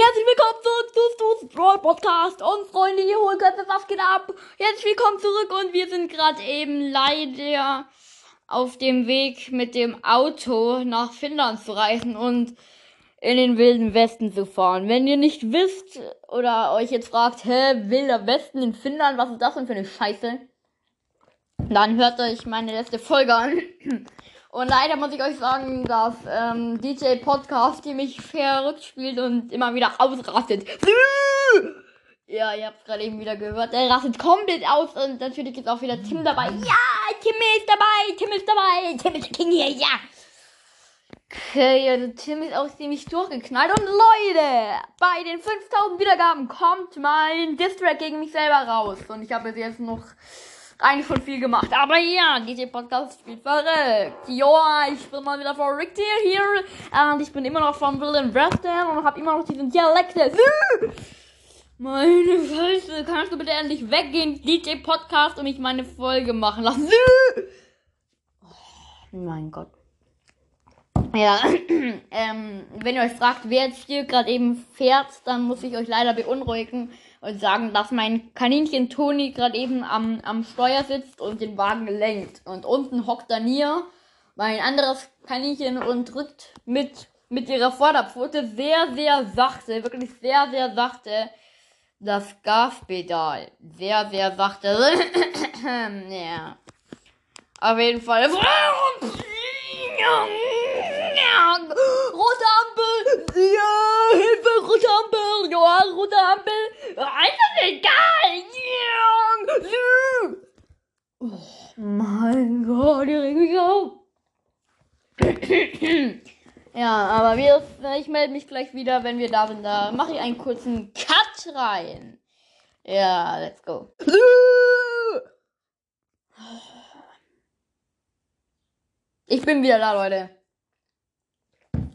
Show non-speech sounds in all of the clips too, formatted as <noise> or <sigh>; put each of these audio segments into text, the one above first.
Herzlich willkommen zurück zu Stu's Brawl Podcast und Freunde, ihr Hohlköpfe, was geht ab? Herzlich willkommen zurück und wir sind gerade eben leider auf dem Weg mit dem Auto nach Finnland zu reisen und in den wilden Westen zu fahren. Wenn ihr nicht wisst oder euch jetzt fragt, hä, wilder Westen in Finnland, was ist das denn für eine Scheiße? Dann hört euch meine letzte Folge an. Und leider muss ich euch sagen, dass ähm, DJ Podcast, die mich verrückt spielt und immer wieder ausrastet. <laughs> Ja, ihr habt gerade eben wieder gehört. Er rastet komplett aus und natürlich ist auch wieder Tim dabei. Ja, Tim ist dabei, Tim ist dabei, Tim ist der King hier, ja. Okay, also Tim ist auch ziemlich durchgeknallt. Und Leute, bei den 5000 Wiedergaben kommt mein Distrack gegen mich selber raus. Und ich habe jetzt noch eigentlich schon viel gemacht. Aber ja, DJ Podcast spielt verrückt. Joa, ich bin mal wieder verrückt hier, hier. Und ich bin immer noch von William Western und habe immer noch diesen Dialekt. Meine Scheiße, kannst du bitte endlich weggehen, DJ Podcast, und mich meine Folge machen lassen? Oh, mein Gott. Ja, <clears throat> ähm, wenn ihr euch fragt, wer jetzt hier gerade eben fährt, dann muss ich euch leider beunruhigen und sagen, dass mein Kaninchen Toni gerade eben am, am Steuer sitzt und den Wagen lenkt. Und unten hockt Dania, mein anderes Kaninchen, und drückt mit, mit ihrer Vorderpfote sehr, sehr sachte, wirklich sehr, sehr sachte das Gaspedal. Sehr, sehr sachte. <clears throat> ja. Auf jeden Fall. Rote Ampel! Ja, Hilfe, rote Ampel! Ja, rote Ampel! Das egal! Ja. Oh mein Gott, die regen mich auf! ja, aber wir, ich melde mich gleich wieder, wenn wir da sind. Da mache ich einen kurzen Cut rein. Ja, let's go. Ich bin wieder da, Leute.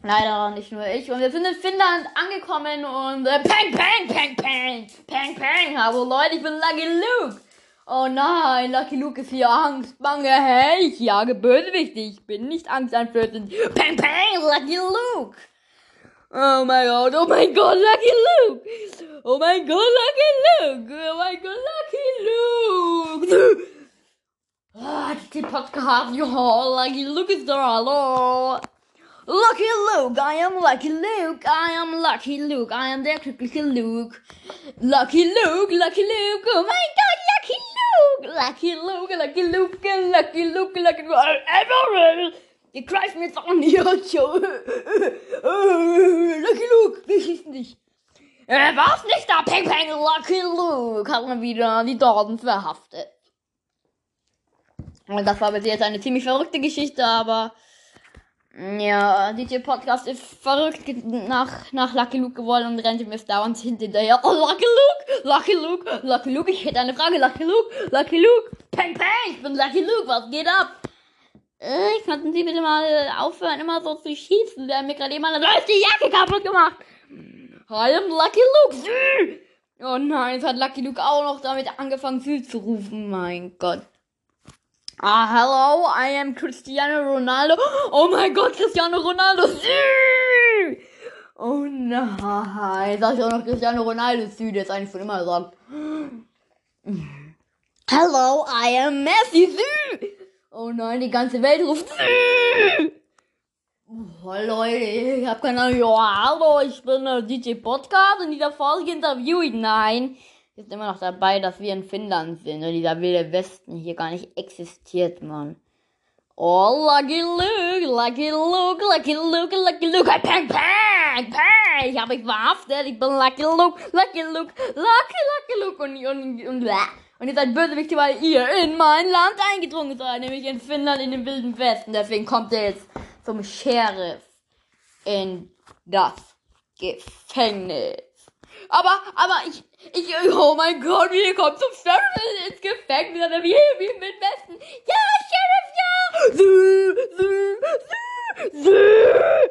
Leider nicht nur ich. Und wir sind in Finnland angekommen und äh, Peng, Peng, Peng, Peng, Peng, Peng. Hallo Leute, ich bin Lucky Luke. Oh nein, Lucky Luke ist hier Angstbange. Hey, ich jage Bösewichte. Ich bin nicht angsteinflößend. Peng, Peng, Lucky Luke. Oh mein Gott, oh mein Gott, Lucky Luke. Oh mein Gott, Lucky Luke. Oh mein Gott, Lucky Luke. Ah, die Podcast, ja, Lucky Luke ist da, hallo. Lucky Luke, I am Lucky Luke, I am Lucky Luke, I am der glückliche Luke. Lucky Luke, Lucky Luke, oh mein Gott, Lucky Luke, Lucky Luke, Lucky Luke, Lucky Luke, Lucky Luke, Everell. Ihr greift mir an, ihr Show. Lucky Luke, wir schießen dich. Er war's nicht da, Peng Peng, Lucky Luke, hat man wieder die Dordens verhaftet. Und das war bis jetzt eine ziemlich verrückte Geschichte, aber ja, DJ Podcast ist verrückt nach, nach Lucky Luke geworden und rennt ihm jetzt dauernd hinterher. Oh, Lucky Luke! Lucky Luke! Lucky Luke, ich hätte eine Frage. Lucky Luke! Lucky Luke! Peng, peng! Ich bin Lucky Luke, was geht ab? Äh, könnten Sie bitte mal aufhören, immer so zu schießen? Der hat mir gerade jemand ist die Jacke kaputt gemacht. I am Lucky Luke! Oh nein, jetzt hat Lucky Luke auch noch damit angefangen, Süß zu rufen. Mein Gott. Ah, hello, I am Cristiano Ronaldo. Oh mein Gott, Cristiano Ronaldo. Oh nein, sag ich auch noch Cristiano Ronaldo, der jetzt eigentlich schon immer sagt. Hello, I am Messi. Oh nein, die ganze Welt ruft. Oh, Leute, ich hab keine Ahnung. Ja, hallo, ich bin der DJ Podcast. In dieser Folge interviewe ich. Nein, ist immer noch dabei, dass wir in Finnland sind. Und dieser wilde Westen hier gar nicht existiert, Mann. Oh, Lucky Luke, Lucky Luke, Lucky Luke, Lucky Luke, pang, pang, pang, ich hab mich verhaftet, ich bin Lucky Luke, Lucky Luke, Lucky, Lucky Luke. Und, und, und, und ihr seid Bösewichte, weil ihr in mein Land eingedrungen seid, nämlich in Finnland, in den wilden Westen, deswegen kommt ihr jetzt zum Sheriff in das Gefängnis. Aber, aber ich, ich, oh mein Gott, wir kommen zum Sheriff ins Gefängnis, oder wie, wie mit Westen. Ja, Sheriff, ja! Sü, sü, sü, sü.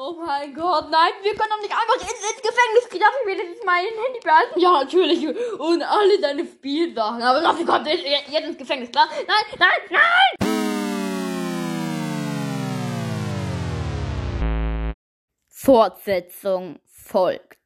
Oh mein Gott, nein, wir können doch nicht einfach ins, ins Gefängnis ich mir jetzt mein Handy behalten? Ja, natürlich. Und alle deine Spielsachen. Aber dafür kommt jetzt, jetzt ins Gefängnis, klar? Nein, nein, nein! Fortsetzung folgt.